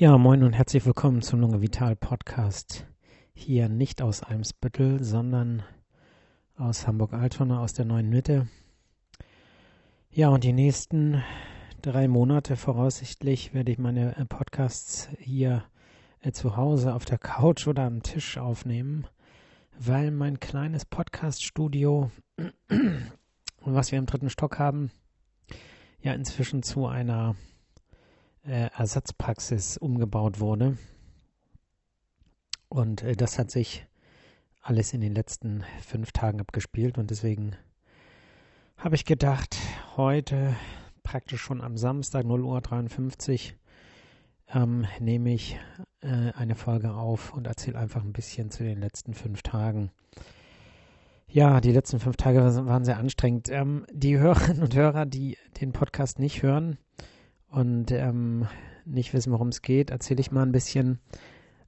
Ja, moin und herzlich willkommen zum Lunge Vital Podcast. Hier nicht aus Eimsbüttel, sondern aus Hamburg-Altona, aus der neuen Mitte. Ja, und die nächsten drei Monate voraussichtlich werde ich meine äh, Podcasts hier äh, zu Hause auf der Couch oder am Tisch aufnehmen, weil mein kleines Podcast-Studio, was wir im dritten Stock haben, ja inzwischen zu einer äh, Ersatzpraxis umgebaut wurde. Und äh, das hat sich alles in den letzten fünf Tagen abgespielt und deswegen habe ich gedacht, heute praktisch schon am Samstag 0.53 Uhr ähm, nehme ich äh, eine Folge auf und erzähle einfach ein bisschen zu den letzten fünf Tagen. Ja, die letzten fünf Tage waren sehr anstrengend. Ähm, die Hörerinnen und Hörer, die den Podcast nicht hören und ähm, nicht wissen, worum es geht, erzähle ich mal ein bisschen.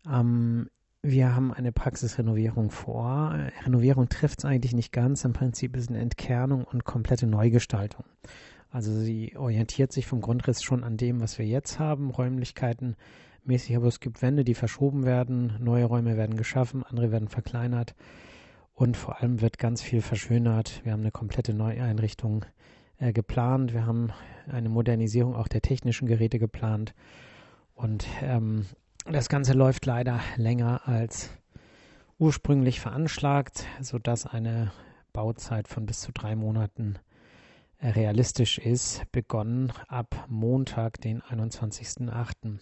Ähm, wir haben eine Praxisrenovierung vor. Renovierung trifft es eigentlich nicht ganz. Im Prinzip ist es eine Entkernung und komplette Neugestaltung. Also sie orientiert sich vom Grundriss schon an dem, was wir jetzt haben, Räumlichkeiten mäßig, aber es gibt Wände, die verschoben werden, neue Räume werden geschaffen, andere werden verkleinert und vor allem wird ganz viel verschönert. Wir haben eine komplette Neueinrichtung äh, geplant, wir haben eine Modernisierung auch der technischen Geräte geplant und ähm, das Ganze läuft leider länger als ursprünglich veranschlagt, sodass eine Bauzeit von bis zu drei Monaten äh, realistisch ist, begonnen ab Montag, den 21.08.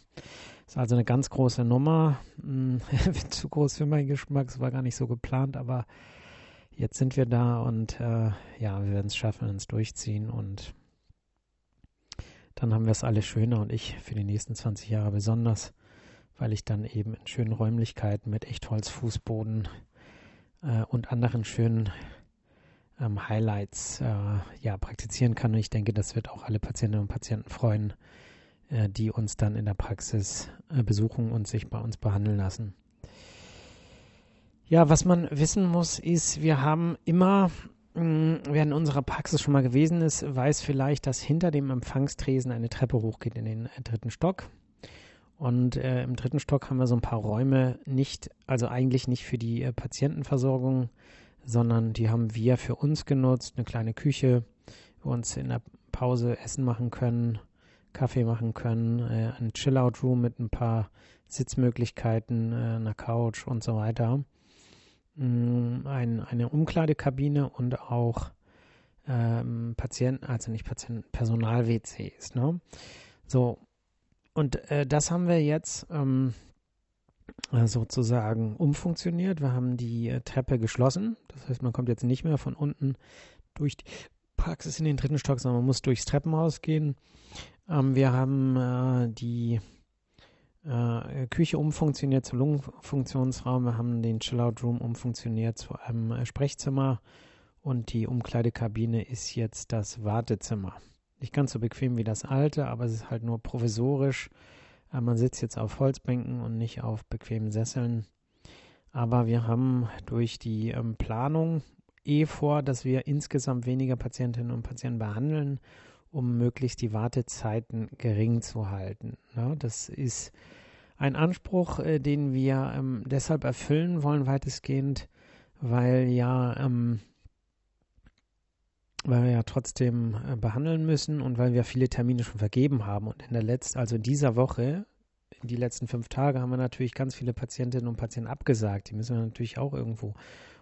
Ist also eine ganz große Nummer. Hm, zu groß für meinen Geschmack, es war gar nicht so geplant, aber jetzt sind wir da und äh, ja, wir werden es schaffen, uns durchziehen und dann haben wir es alle schöner und ich für die nächsten 20 Jahre besonders weil ich dann eben in schönen Räumlichkeiten mit Echtholzfußboden äh, und anderen schönen ähm, Highlights äh, ja, praktizieren kann. Und ich denke, das wird auch alle Patientinnen und Patienten freuen, äh, die uns dann in der Praxis äh, besuchen und sich bei uns behandeln lassen. Ja, was man wissen muss, ist, wir haben immer mm, Wer in unserer Praxis schon mal gewesen ist, weiß vielleicht, dass hinter dem Empfangstresen eine Treppe hochgeht in den äh, dritten Stock. Und äh, im dritten Stock haben wir so ein paar Räume, nicht, also eigentlich nicht für die äh, Patientenversorgung, sondern die haben wir für uns genutzt. Eine kleine Küche, wo wir uns in der Pause Essen machen können, Kaffee machen können, äh, ein Chill-Out-Room mit ein paar Sitzmöglichkeiten, äh, einer Couch und so weiter. Mm, ein, eine Umkleidekabine und auch ähm, Patienten, also nicht Patienten, Personal-WCs. Ne? So, und äh, das haben wir jetzt ähm, äh, sozusagen umfunktioniert. Wir haben die äh, Treppe geschlossen. Das heißt, man kommt jetzt nicht mehr von unten durch die Praxis in den dritten Stock, sondern man muss durchs Treppenhaus gehen. Ähm, wir haben äh, die äh, Küche umfunktioniert zum Lungenfunktionsraum. Wir haben den Chillout-Room umfunktioniert zu einem äh, Sprechzimmer. Und die Umkleidekabine ist jetzt das Wartezimmer nicht ganz so bequem wie das alte, aber es ist halt nur provisorisch. Äh, man sitzt jetzt auf Holzbänken und nicht auf bequemen Sesseln. Aber wir haben durch die ähm, Planung eh vor, dass wir insgesamt weniger Patientinnen und Patienten behandeln, um möglichst die Wartezeiten gering zu halten. Ja, das ist ein Anspruch, äh, den wir ähm, deshalb erfüllen wollen, weitestgehend, weil ja ähm, weil wir ja trotzdem äh, behandeln müssen und weil wir viele Termine schon vergeben haben. Und in der letzten, also in dieser Woche, in die letzten fünf Tage, haben wir natürlich ganz viele Patientinnen und Patienten abgesagt. Die müssen wir natürlich auch irgendwo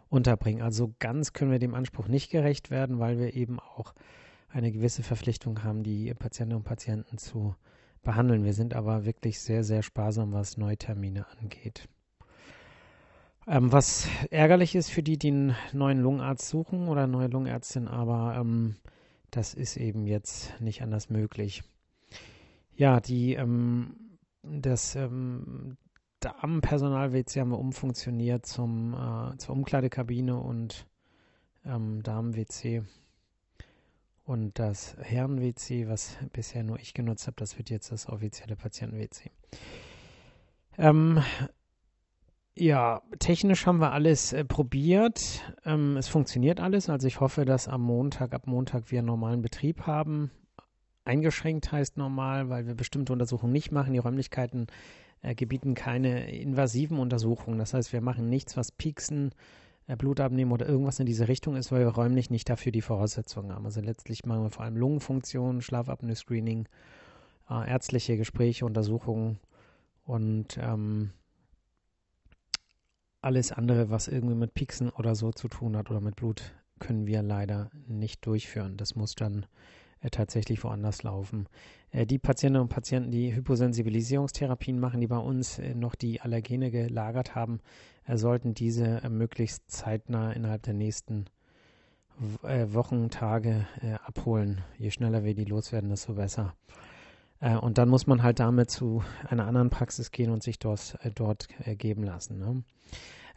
unterbringen. Also ganz können wir dem Anspruch nicht gerecht werden, weil wir eben auch eine gewisse Verpflichtung haben, die Patientinnen und Patienten zu behandeln. Wir sind aber wirklich sehr, sehr sparsam, was Neutermine angeht. Ähm, was ärgerlich ist für die, die einen neuen Lungenarzt suchen oder neue Lungenärztin, aber ähm, das ist eben jetzt nicht anders möglich. Ja, die, ähm, das ähm, Damenpersonal-WC haben wir umfunktioniert zum, äh, zur Umkleidekabine und ähm, Damen-WC. Und das Herren-WC, was bisher nur ich genutzt habe, das wird jetzt das offizielle Patienten-WC. Ähm, ja, technisch haben wir alles äh, probiert. Ähm, es funktioniert alles. Also ich hoffe, dass am Montag, ab Montag wir normalen Betrieb haben. eingeschränkt heißt normal, weil wir bestimmte Untersuchungen nicht machen. Die Räumlichkeiten äh, gebieten keine invasiven Untersuchungen. Das heißt, wir machen nichts, was Pieksen, äh, Blut abnehmen oder irgendwas in diese Richtung ist, weil wir räumlich nicht dafür die Voraussetzungen haben. Also letztlich machen wir vor allem Lungenfunktion, Schlafapnoe-Screening, äh, ärztliche Gespräche, Untersuchungen und ähm, alles andere, was irgendwie mit Pieksen oder so zu tun hat oder mit Blut, können wir leider nicht durchführen. Das muss dann äh, tatsächlich woanders laufen. Äh, die Patientinnen und Patienten, die Hyposensibilisierungstherapien machen, die bei uns äh, noch die Allergene gelagert haben, äh, sollten diese äh, möglichst zeitnah innerhalb der nächsten äh, Wochen, Tage abholen. Je schneller wir die loswerden, desto besser. und dann muss man halt damit zu einer anderen Praxis gehen und sich dort, dort geben lassen. Ne?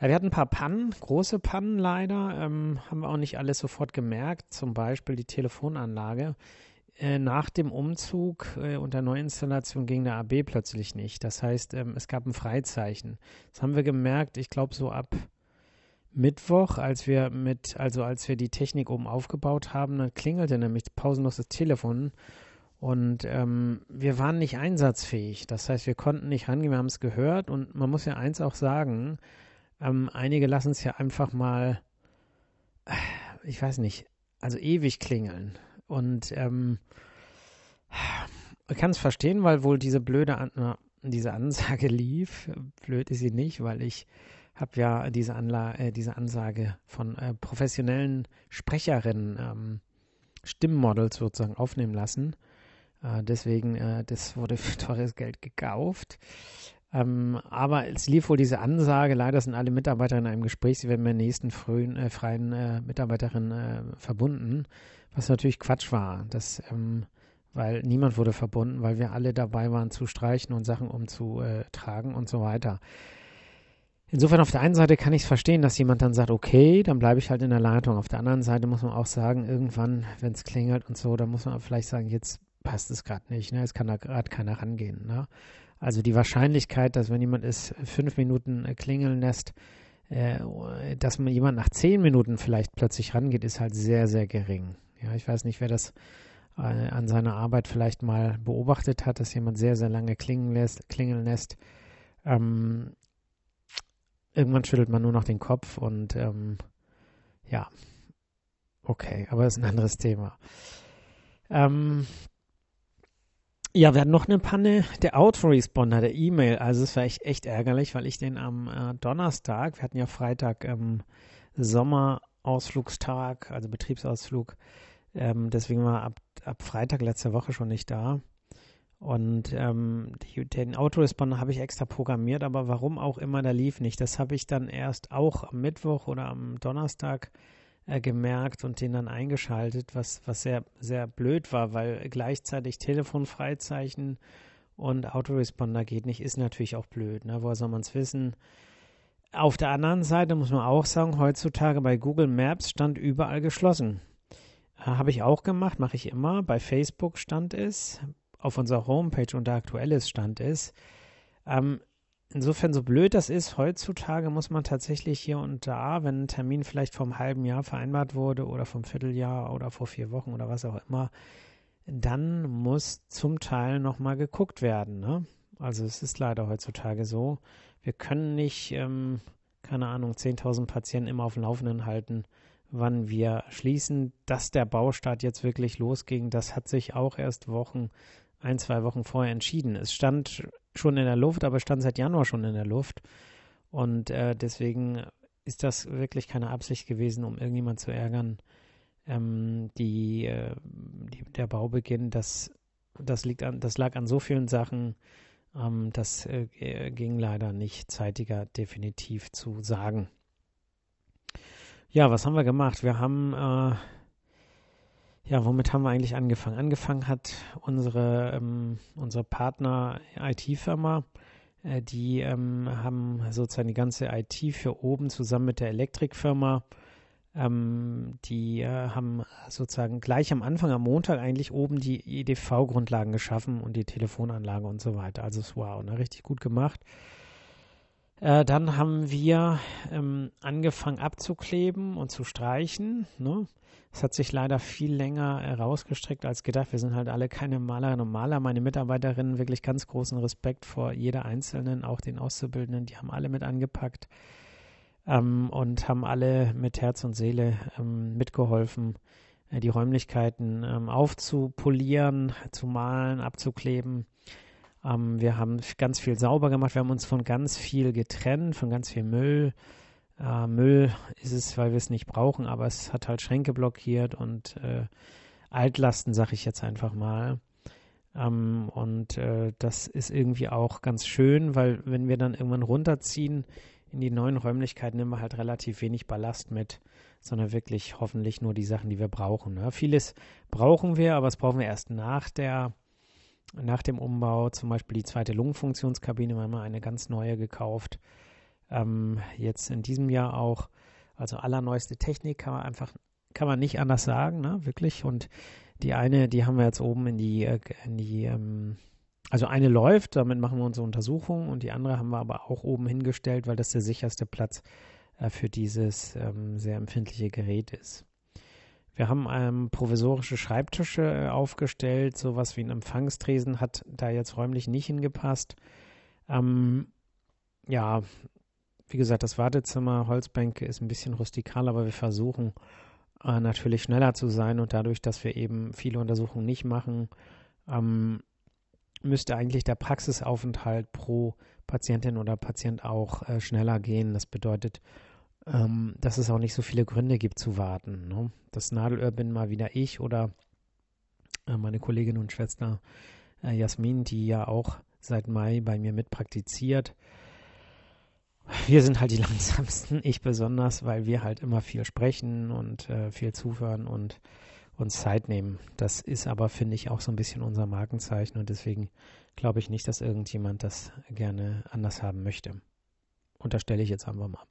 Wir hatten ein paar Pannen, große Pannen leider, ähm, haben wir auch nicht alles sofort gemerkt. Zum Beispiel die Telefonanlage. Äh, nach dem Umzug äh, und der Neuinstallation ging der AB plötzlich nicht. Das heißt, ähm, es gab ein Freizeichen. Das haben wir gemerkt, ich glaube, so ab Mittwoch, als wir mit, also als wir die Technik oben aufgebaut haben, dann klingelte nämlich pausenlos das Telefon und ähm, wir waren nicht einsatzfähig. Das heißt, wir konnten nicht rangehen, wir haben es gehört und man muss ja eins auch sagen, ähm, einige lassen es ja einfach mal, ich weiß nicht, also ewig klingeln. Und ähm, ich kann es verstehen, weil wohl diese blöde An diese Ansage lief. Blöd ist sie nicht, weil ich habe ja diese, Anla äh, diese Ansage von äh, professionellen Sprecherinnen, ähm, Stimmmodels sozusagen aufnehmen lassen. Äh, deswegen, äh, das wurde für teures Geld gekauft. Ähm, aber es lief wohl diese Ansage, leider sind alle Mitarbeiterinnen in einem Gespräch, sie werden mit der nächsten frühen, äh, freien äh, Mitarbeiterin äh, verbunden, was natürlich Quatsch war. Das, ähm, weil niemand wurde verbunden, weil wir alle dabei waren zu streichen und Sachen umzutragen und so weiter. Insofern auf der einen Seite kann ich es verstehen, dass jemand dann sagt, okay, dann bleibe ich halt in der Leitung. Auf der anderen Seite muss man auch sagen, irgendwann, wenn es klingelt und so, dann muss man vielleicht sagen, jetzt passt es gerade nicht, ne? Es kann da gerade keiner rangehen. Ne? Also die Wahrscheinlichkeit, dass wenn jemand es fünf Minuten äh, klingeln lässt, äh, dass man jemand nach zehn Minuten vielleicht plötzlich rangeht, ist halt sehr, sehr gering. Ja, ich weiß nicht, wer das äh, an seiner Arbeit vielleicht mal beobachtet hat, dass jemand sehr, sehr lange klingeln lässt. Klingeln lässt. Ähm, irgendwann schüttelt man nur noch den Kopf und ähm, ja, okay, aber das ist ein anderes Thema. Ähm, ja, wir hatten noch eine Panne. Der Autoresponder, der E-Mail. Also es war echt, echt ärgerlich, weil ich den am äh, Donnerstag, wir hatten ja Freitag ähm, Sommerausflugstag, also Betriebsausflug. Ähm, deswegen war ab, ab Freitag letzte Woche schon nicht da. Und ähm, die, den Autoresponder habe ich extra programmiert, aber warum auch immer, der lief nicht. Das habe ich dann erst auch am Mittwoch oder am Donnerstag äh, gemerkt und den dann eingeschaltet, was, was sehr, sehr blöd war, weil gleichzeitig Telefonfreizeichen und Autoresponder geht nicht, ist natürlich auch blöd. Ne? Woher soll man es wissen? Auf der anderen Seite muss man auch sagen, heutzutage bei Google Maps stand überall geschlossen. Äh, Habe ich auch gemacht, mache ich immer. Bei Facebook stand es, auf unserer Homepage unter Aktuelles stand es. Ähm, insofern, so blöd das ist, heutzutage muss man tatsächlich hier und da, wenn ein Termin vielleicht vom halben Jahr vereinbart wurde oder vom Vierteljahr oder vor vier Wochen oder was auch immer, dann muss zum Teil nochmal geguckt werden. Ne? Also es ist leider heutzutage so. Wir können nicht, ähm, keine Ahnung, 10.000 Patienten immer auf dem Laufenden halten, wann wir schließen. Dass der Baustart jetzt wirklich losging, das hat sich auch erst Wochen, ein, zwei Wochen vorher entschieden. Es stand schon in der Luft, aber stand seit Januar schon in der Luft. Und äh, deswegen ist das wirklich keine Absicht gewesen, um irgendjemand zu ärgern. Ähm, die, äh, die, der Baubeginn, das, das, liegt an, das lag an so vielen Sachen, ähm, das äh, ging leider nicht zeitiger definitiv zu sagen. Ja, was haben wir gemacht? Wir haben äh, ja, womit haben wir eigentlich angefangen? Angefangen hat unsere, ähm, unsere Partner-IT-Firma. Äh, die ähm, haben sozusagen die ganze IT für oben zusammen mit der Elektrikfirma. Ähm, die äh, haben sozusagen gleich am Anfang, am Montag eigentlich oben die EDV-Grundlagen geschaffen und die Telefonanlage und so weiter. Also wow, ne, richtig gut gemacht. Äh, dann haben wir ähm, angefangen abzukleben und zu streichen. Ne? Es hat sich leider viel länger herausgestreckt als gedacht. Wir sind halt alle keine Malerinnen und Maler. Meine Mitarbeiterinnen wirklich ganz großen Respekt vor jeder Einzelnen, auch den Auszubildenden. Die haben alle mit angepackt ähm, und haben alle mit Herz und Seele ähm, mitgeholfen, äh, die Räumlichkeiten ähm, aufzupolieren, zu malen, abzukleben. Ähm, wir haben ganz viel sauber gemacht. Wir haben uns von ganz viel getrennt, von ganz viel Müll. Äh, Müll ist es, weil wir es nicht brauchen, aber es hat halt Schränke blockiert und äh, Altlasten, sag ich jetzt einfach mal. Ähm, und äh, das ist irgendwie auch ganz schön, weil wenn wir dann irgendwann runterziehen in die neuen Räumlichkeiten, nehmen wir halt relativ wenig Ballast mit, sondern wirklich hoffentlich nur die Sachen, die wir brauchen. Ne? Vieles brauchen wir, aber es brauchen wir erst nach der nach dem Umbau, zum Beispiel die zweite Lungenfunktionskabine, wir haben eine ganz neue gekauft. Ähm, jetzt in diesem Jahr auch, also allerneueste Technik kann man einfach, kann man nicht anders sagen, ne? wirklich. Und die eine, die haben wir jetzt oben in die, äh, in die ähm, also eine läuft, damit machen wir unsere Untersuchung und die andere haben wir aber auch oben hingestellt, weil das der sicherste Platz äh, für dieses ähm, sehr empfindliche Gerät ist. Wir haben ähm, provisorische Schreibtische äh, aufgestellt, sowas wie ein Empfangstresen hat da jetzt räumlich nicht hingepasst. Ähm, ja, wie gesagt, das Wartezimmer, Holzbänke ist ein bisschen rustikal, aber wir versuchen äh, natürlich schneller zu sein und dadurch, dass wir eben viele Untersuchungen nicht machen, ähm, müsste eigentlich der Praxisaufenthalt pro Patientin oder Patient auch äh, schneller gehen. Das bedeutet, ähm, dass es auch nicht so viele Gründe gibt zu warten. Ne? Das Nadelöhr bin mal wieder ich oder äh, meine Kollegin und Schwester äh, Jasmin, die ja auch seit Mai bei mir mitpraktiziert. Wir sind halt die langsamsten, ich besonders, weil wir halt immer viel sprechen und äh, viel zuhören und uns Zeit nehmen. Das ist aber, finde ich, auch so ein bisschen unser Markenzeichen und deswegen glaube ich nicht, dass irgendjemand das gerne anders haben möchte. Unterstelle ich jetzt einfach mal.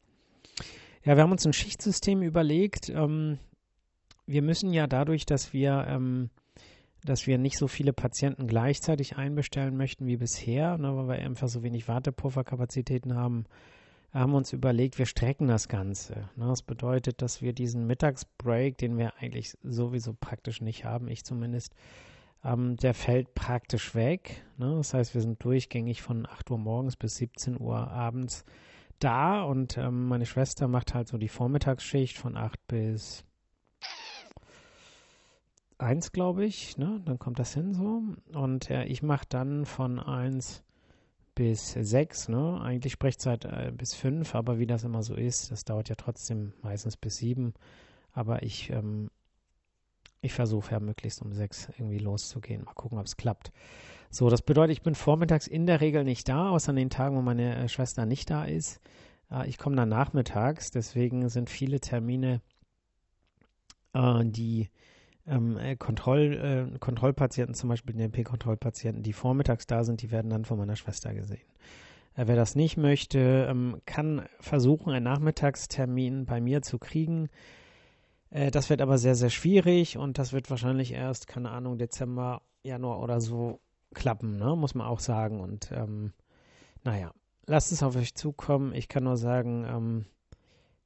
Ja, wir haben uns ein Schichtsystem überlegt. Ähm, wir müssen ja dadurch, dass wir, ähm, dass wir nicht so viele Patienten gleichzeitig einbestellen möchten wie bisher, ne, weil wir einfach so wenig Wartepufferkapazitäten haben, haben uns überlegt, wir strecken das Ganze. Ne. Das bedeutet, dass wir diesen Mittagsbreak, den wir eigentlich sowieso praktisch nicht haben, ich zumindest, ähm, der fällt praktisch weg. Ne. Das heißt, wir sind durchgängig von 8 Uhr morgens bis 17 Uhr abends da und ähm, meine Schwester macht halt so die Vormittagsschicht von 8 bis 1, glaube ich. Ne? Dann kommt das hin so. Und äh, ich mache dann von 1 bis 6, ne? Eigentlich Sprechzeit äh, bis 5, aber wie das immer so ist, das dauert ja trotzdem meistens bis 7. Aber ich, ähm, ich versuche ja möglichst um 6 irgendwie loszugehen. Mal gucken, ob es klappt. So, das bedeutet, ich bin vormittags in der Regel nicht da, außer an den Tagen, wo meine äh, Schwester nicht da ist. Äh, ich komme dann nachmittags, deswegen sind viele Termine, äh, die ähm, äh, Kontroll, äh, Kontrollpatienten, zum Beispiel DNP-Kontrollpatienten, die vormittags da sind, die werden dann von meiner Schwester gesehen. Äh, wer das nicht möchte, ähm, kann versuchen, einen Nachmittagstermin bei mir zu kriegen. Äh, das wird aber sehr, sehr schwierig und das wird wahrscheinlich erst, keine Ahnung, Dezember, Januar oder so klappen, ne? muss man auch sagen. Und ähm, naja, lasst es auf euch zukommen. Ich kann nur sagen, ähm,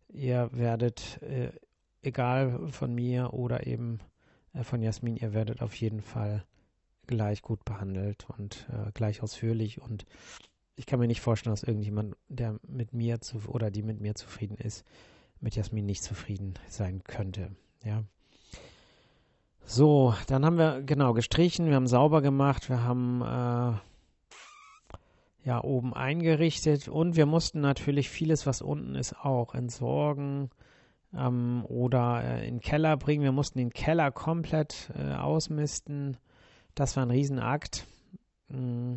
ihr werdet, äh, egal von mir oder eben von Jasmin, ihr werdet auf jeden Fall gleich gut behandelt und äh, gleich ausführlich. Und ich kann mir nicht vorstellen, dass irgendjemand, der mit mir zu oder die mit mir zufrieden ist, mit Jasmin nicht zufrieden sein könnte. Ja. So, dann haben wir genau gestrichen, wir haben sauber gemacht, wir haben äh, ja oben eingerichtet und wir mussten natürlich vieles, was unten ist, auch entsorgen ähm, oder äh, in den Keller bringen. Wir mussten den Keller komplett äh, ausmisten. Das war ein Riesenakt. Mm.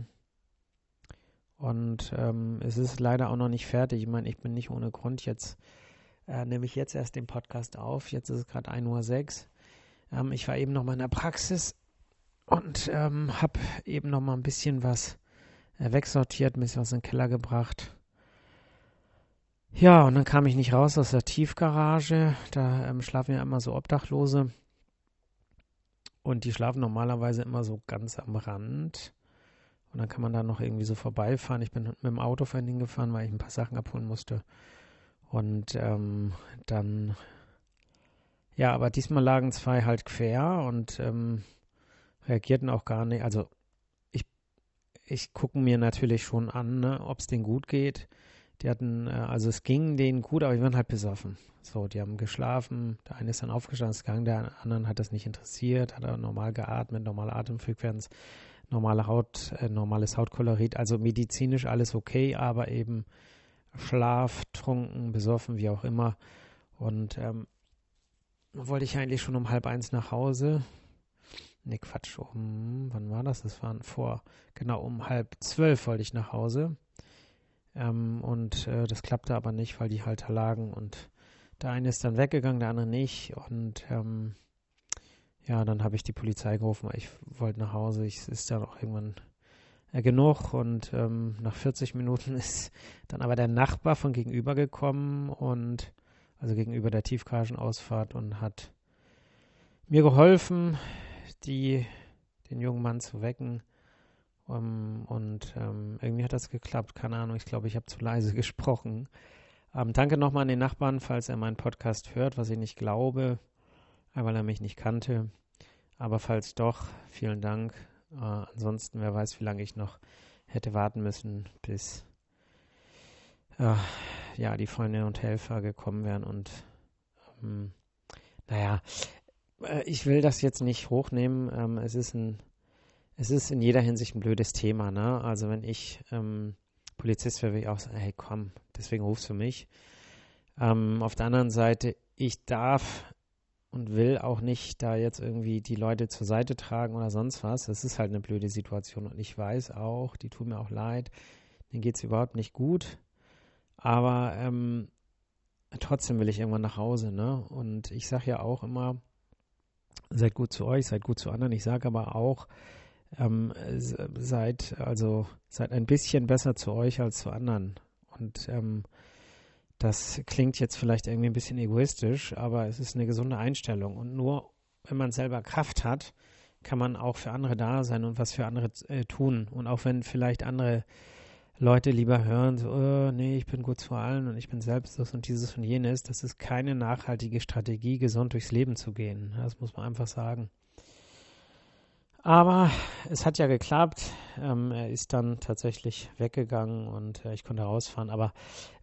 Und ähm, es ist leider auch noch nicht fertig. Ich meine, ich bin nicht ohne Grund jetzt, äh, nehme ich jetzt erst den Podcast auf. Jetzt ist es gerade 1.06 Uhr. Ähm, ich war eben noch mal in der Praxis und ähm, habe eben noch mal ein bisschen was äh, wegsortiert, ein bisschen was in den Keller gebracht. Ja, und dann kam ich nicht raus aus der Tiefgarage. Da ähm, schlafen ja immer so Und dann kann man da noch irgendwie so vorbeifahren. Ich bin mit dem Auto vorhin hingefahren, weil ich ein paar Sachen abholen musste. Und ähm, dann, ja, aber diesmal lagen zwei halt quer und ähm, reagierten auch gar nicht. Also ich, ich gucke mir natürlich schon an, ne, ob es denen gut geht. Die hatten, äh, also es ging denen gut, aber die waren halt besoffen. So, die haben geschlafen, der eine ist dann aufgestanden, ist gegangen, der andere hat das nicht interessiert, hat er normal geatmet, normale Atemfrequenz, normale Haut, äh, normales Hautkolorit, also medizinisch alles okay, aber eben Schlaf, trunken, besoffen, wie auch immer. Und ähm, wollte ich eigentlich schon um halb eins nach Hause. Ne, Quatsch, um, wann war das? Das waren vor, genau, um halb zwölf wollte ich nach Hause. Ähm, und äh, das klappte aber nicht, weil die halt da lagen und der eine ist dann weggegangen, der andere nicht. Und ähm, ja, dann habe ich die Polizei gerufen, ich wollte nach Hause. Ich ist dann auch irgendwann äh, genug. Und ähm, nach 40 Minuten ist dann aber der Nachbar von gegenüber gekommen und also gegenüber der Tiefgaragenausfahrt und hat mir geholfen, die, den jungen Mann zu wecken. Um, und ähm, irgendwie hat das geklappt. Keine Ahnung, ich glaube, ich habe zu leise gesprochen. Ähm, danke nochmal an den Nachbarn, falls er meinen Podcast hört, was ich nicht glaube, weil er mich nicht kannte. Aber falls doch, vielen Dank. Äh, ansonsten, wer weiß, wie lange ich noch hätte warten müssen, bis äh, ja, die Freunde und Helfer gekommen wären. Und ähm, naja, äh, ich will das jetzt nicht hochnehmen. Ähm, es ist ein es ist in jeder Hinsicht ein blödes Thema, ne? Also wenn ich ähm, Polizist wäre, würde ich auch sagen, hey komm, deswegen rufst du mich. Ähm, auf der anderen Seite, ich darf und will auch nicht da jetzt irgendwie die Leute zur Seite tragen oder sonst was. Das ist halt eine blöde Situation und ich weiß auch, die tun mir auch leid, denen geht es überhaupt nicht gut. Aber ähm, trotzdem will ich irgendwann nach Hause, ne? Und ich sage ja auch immer, seid gut zu euch, seid gut zu anderen. Ich sage aber auch, ähm, seid also seid ein bisschen besser zu euch als zu anderen. Und ähm, das klingt jetzt vielleicht irgendwie ein bisschen egoistisch, aber es ist eine gesunde Einstellung. Und nur wenn man selber Kraft hat, kann man auch für andere da sein und was für andere äh, tun. Und auch wenn vielleicht andere Leute lieber hören, so, oh, nee, ich bin gut zu allen und ich bin selbst das und dieses und jenes, das ist keine nachhaltige Strategie, gesund durchs Leben zu gehen. Das muss man einfach sagen. Aber es hat ja geklappt. Ähm, er ist dann tatsächlich weggegangen und äh, ich konnte rausfahren. Aber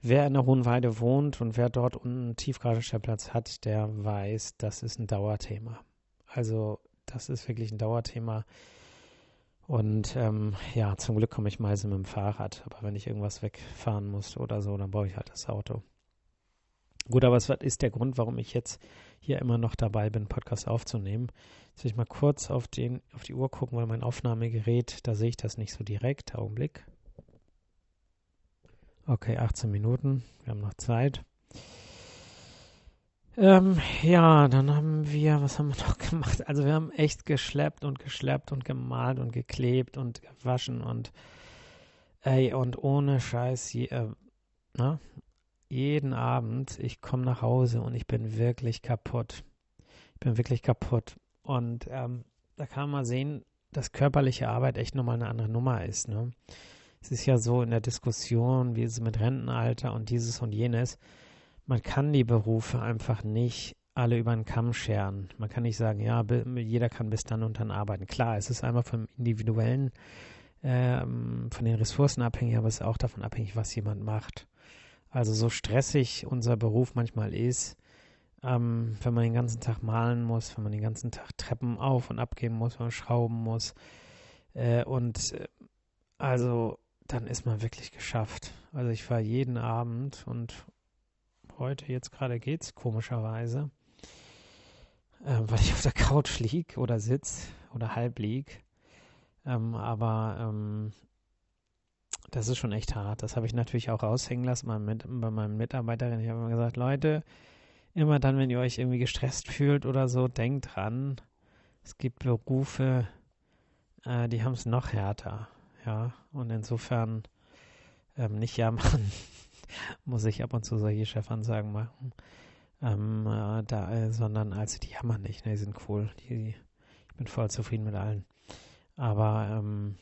wer in der Hohenweide wohnt und wer dort unten einen Tiefgaragenstellplatz hat, der weiß, das ist ein Dauerthema. Also das ist wirklich ein Dauerthema. Und ähm, ja, zum Glück komme ich meistens mit dem Fahrrad. Aber wenn ich irgendwas wegfahren muss oder so, dann brauche ich halt das Auto. Gut, aber was ist der Grund, warum ich jetzt hier immer noch dabei bin, Podcast aufzunehmen? Jetzt will ich mal kurz auf, den, auf die Uhr gucken, weil mein Aufnahmegerät, da sehe ich das nicht so direkt. Augenblick. Okay, 18 Minuten. Wir haben noch Zeit. Ähm, ja, dann haben wir, was haben wir noch gemacht? Also wir haben echt geschleppt und geschleppt und gemalt und geklebt und gewaschen und ey, und ohne Scheiß, je, äh, na, jeden Abend, ich komme nach Hause und ich bin wirklich kaputt. Ich bin wirklich kaputt. Und ähm, da kann man sehen, dass körperliche Arbeit echt nochmal eine andere Nummer ist. Ne? Es ist ja so in der Diskussion, wie es mit Rentenalter und dieses und jenes, man kann die Berufe einfach nicht alle über den Kamm scheren. Man kann nicht sagen, ja, jeder kann bis dann und dann arbeiten. Klar, es ist einmal vom individuellen, ähm, von den Ressourcen abhängig, aber es ist auch davon abhängig, was jemand macht. Also so stressig unser Beruf manchmal ist, ähm, wenn man den ganzen Tag malen muss, wenn man den ganzen Tag Treppen auf und ab gehen muss, wenn man schrauben muss. Äh, und äh, also dann ist man wirklich geschafft. Also ich war jeden Abend und heute jetzt gerade geht's komischerweise, äh, weil ich auf der Couch lieg oder sitz oder halb lieg. Ähm, aber ähm, das ist schon echt hart. Das habe ich natürlich auch raushängen lassen bei, meinen Mitarbeiterinnen. Ich habe immer gesagt, Leute, immer dann, wenn ihr euch irgendwie gestresst fühlt oder so, denkt dran, es gibt Berufe, äh, die haben es noch härter. Ja, und insofern ähm, nicht jammern, muss ich ab und zu solche Chefansagen machen. Ähm, äh, da, äh, sondern also die jammern nicht, ne, die sind cool. Die, ich bin voll zufrieden mit allen. Aber ähm,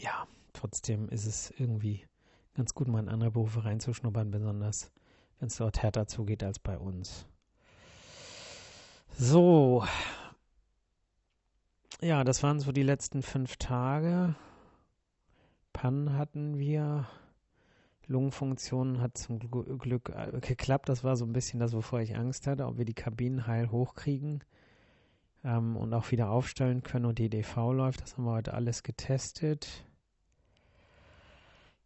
ja, trotzdem ist es irgendwie ganz gut, mal in andere Berufe reinzuschnuppern, besonders wenn es dort härter zugeht als bei uns. So. Ja, das waren so die letzten fünf Tage. Pannen hatten wir. Lungenfunktion hat zum Glück äh, geklappt. Das war so ein bisschen das, wovor ich Angst hatte, ob wir die Kabinen heil hochkriegen ähm, und auch wieder aufstellen können und die DV läuft. Das haben wir heute alles getestet.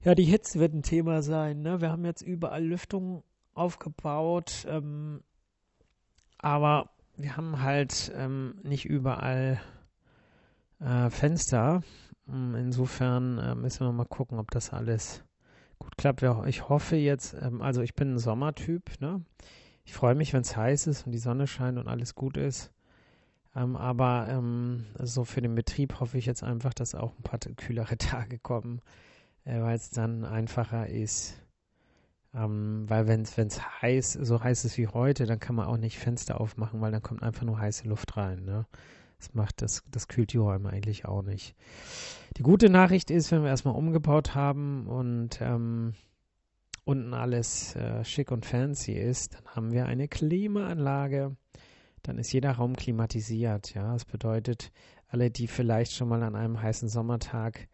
Ja, die Hitze wird ein Thema sein. Ne? Wir haben jetzt überall Lüftung aufgebaut, ähm, aber wir haben halt ähm, nicht überall äh, Fenster. Hm, insofern äh, müssen wir mal gucken, ob das alles gut klappt. Ich hoffe jetzt, ähm, also ich bin ein Sommertyp, ne? Ich freue mich, wenn es heiß ist und die Sonne scheint und alles gut ist. Ähm, aber ähm, so für den Betrieb hoffe ich jetzt einfach, dass auch ein paar kühlere Tage kommen, äh, weil es dann einfacher ist. Ähm, weil wenn es heiß, so heiß ist wie heute, dann kann man auch nicht Fenster aufmachen, weil dann kommt einfach nur heiße Luft rein. Ne? Das macht das, das kühlt die Räume eigentlich auch nicht. Die gute Nachricht ist, wenn wir erstmal umgebaut haben und ähm, unten alles äh, schick und fancy ist, dann haben wir eine Klimaanlage. Dann ist jeder Raum klimatisiert. Ja, das bedeutet, alle, die vielleicht schon mal an einem heißen Sommertag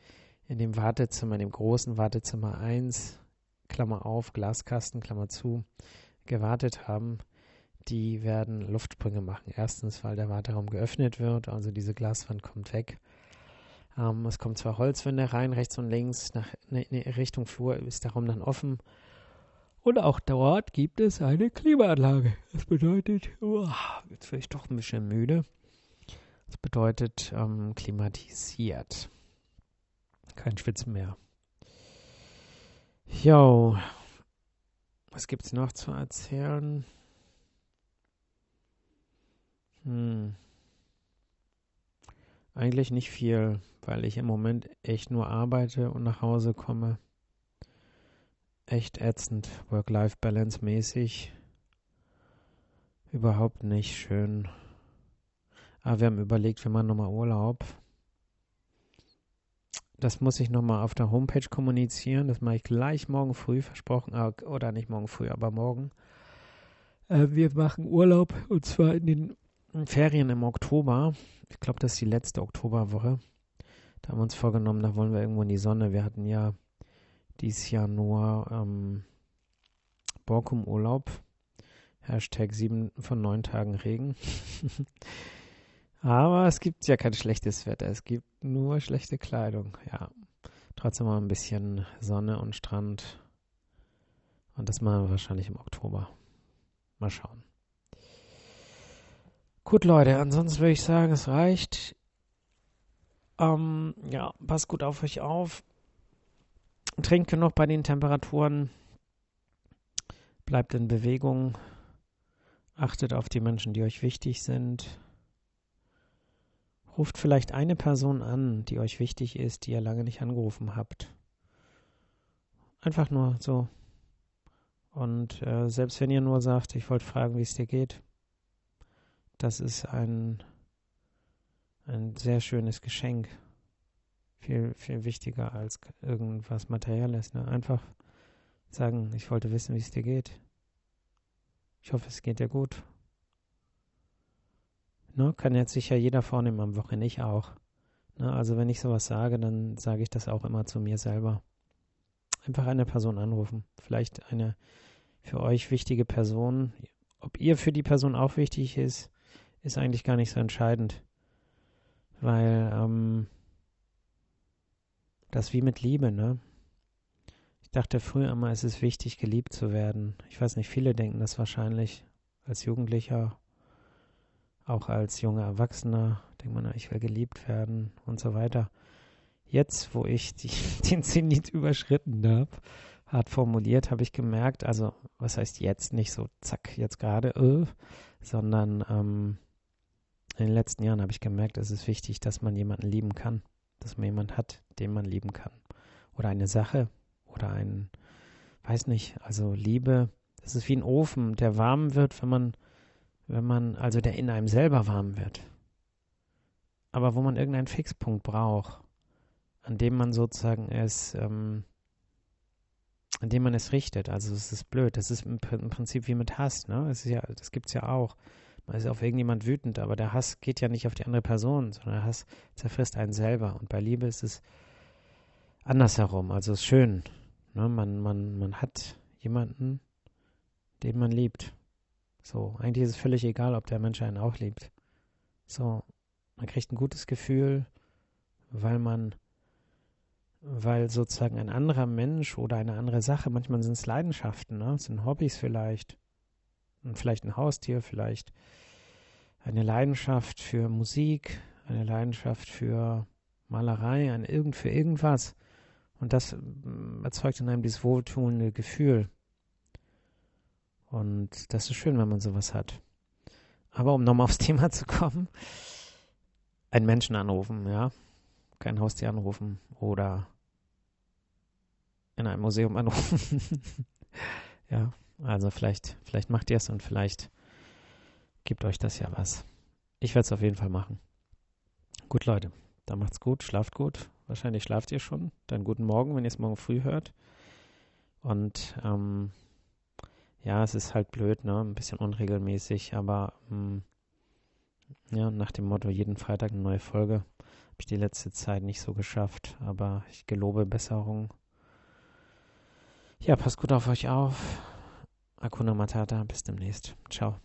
in dem Wartezimmer, in dem großen Wartezimmer 1, Klammer auf, Glaskasten, Klammer zu, gewartet haben, die werden Luftsprünge machen. Erstens, weil der Warteraum geöffnet wird, also diese Glaswand kommt weg. Ähm, es kommen zwei Holzwände rein, rechts und links, nach ne, ne, Richtung Flur ist der Raum dann offen. Und auch dort gibt es eine Klimaanlage. Das bedeutet, oh, jetzt werde ich doch ein bisschen müde. Das bedeutet ähm, klimatisiert. Kein Schwitzen mehr. Jo, was gibt es noch zu erzählen? Hm. Eigentlich nicht viel, weil ich im Moment echt nur arbeite und nach Hause komme. Echt ätzend, Work-Life-Balance mäßig. Überhaupt nicht schön. Aber wir haben überlegt, wir machen nochmal Urlaub. Das muss ich nochmal auf der Homepage kommunizieren. Das mache ich gleich morgen früh, versprochen. Ah, oder nicht morgen früh, aber morgen. Äh, wir machen Urlaub und zwar in den Ferien im Oktober. Ich glaube, das ist die letzte Oktoberwoche. Da haben wir uns vorgenommen, da wollen wir irgendwo in die Sonne. Wir hatten ja dieses Jahr nur ähm, Borkum-Urlaub. Hashtag 7 von 9 Tagen Regen. Aber es gibt ja kein schlechtes Wetter. Es gibt nur schlechte Kleidung. Ja. Trotzdem mal ein bisschen Sonne und Strand. Und das machen wir wahrscheinlich im Oktober. Mal schauen. Gut, Leute, ansonsten würde ich sagen, es reicht. Ähm, ja, passt gut auf euch auf. Trinkt genug bei den Temperaturen. Bleibt in Bewegung. Achtet auf die Menschen, die euch wichtig sind. Ruft vielleicht eine Person an, die euch wichtig ist, die ihr lange nicht angerufen habt. Einfach nur so. Und äh, selbst wenn ihr nur sagt, ich wollte fragen, wie es dir geht, das ist ein, ein sehr schönes Geschenk. Viel, viel wichtiger als irgendwas Materielles. Ne? Einfach sagen, ich wollte wissen, wie es dir geht. Ich hoffe, es geht dir gut. Ne? Kann jetzt sicher jeder vornehmen am Wochenende, ich auch. Ne? Also wenn ich sowas sage, dann sage ich das auch immer zu mir selber. Einfach eine Person anrufen. Vielleicht eine für euch wichtige Person. Ob ihr für die Person auch wichtig ist, ist eigentlich gar nicht so entscheidend. Weil ähm, das wie mit Liebe, ne? Ich dachte früher immer, es ist wichtig, geliebt zu werden. Ich weiß nicht, viele denken das wahrscheinlich als Jugendlicher, auch als junger Erwachsener, denkt man, ich will geliebt werden und so weiter. Jetzt, wo ich die, den Zenit überschritten habe, hart formuliert, habe ich gemerkt, also was heißt jetzt nicht so, zack, jetzt gerade, äh, sondern ähm, in den letzten Jahren habe ich gemerkt, es ist wichtig, dass man jemanden lieben kann, dass man jemanden hat, den man lieben kann. Oder eine Sache oder ein, weiß nicht, also Liebe, das ist wie ein Ofen, der warm wird, wenn man, wenn man, also der in einem selber warm wird. Aber wo man irgendeinen Fixpunkt braucht, an dem man sozusagen es, ähm, an dem man es richtet. Also es ist blöd. Das ist im, im Prinzip wie mit Hass, ne? Das, ist ja, das gibt's ja auch. Man ist auf irgendjemand wütend, aber der Hass geht ja nicht auf die andere Person, sondern der Hass zerfrisst einen selber. Und bei Liebe ist es andersherum. Also es ist schön. Ne? Man, man, man hat jemanden, den man liebt. So, eigentlich ist es völlig egal, ob der Mensch einen auch liebt. So, man kriegt ein gutes Gefühl, weil man, weil sozusagen ein anderer Mensch oder eine andere Sache, manchmal sind es Leidenschaften, ne? Sind Hobbys vielleicht. Und vielleicht ein Haustier, vielleicht eine Leidenschaft für Musik, eine Leidenschaft für Malerei, ein irgend für irgendwas. Und das mm, erzeugt in einem dieses wohltuende Gefühl. Und das ist schön, wenn man sowas hat. Aber um nochmal aufs Thema zu kommen, einen Menschen anrufen, ja. Kein Haustier anrufen oder in einem Museum anrufen. ja, also vielleicht, vielleicht macht ihr es und vielleicht gibt euch das ja was. Ich werde es auf jeden Fall machen. Gut, Leute, dann macht's gut, schlaft gut. Wahrscheinlich schlaft ihr schon. Dann guten Morgen, wenn ihr es morgen früh hört. Und ähm, ja, es ist halt blöd, ne? Ein bisschen unregelmäßig, aber ähm, ja, nach dem Motto, jeden Freitag eine neue Folge. Habe ich die letzte Zeit nicht so geschafft, aber ich gelobe Besserung. Ja, passt gut auf euch auf. Akuna Matata, bis demnächst. Ciao.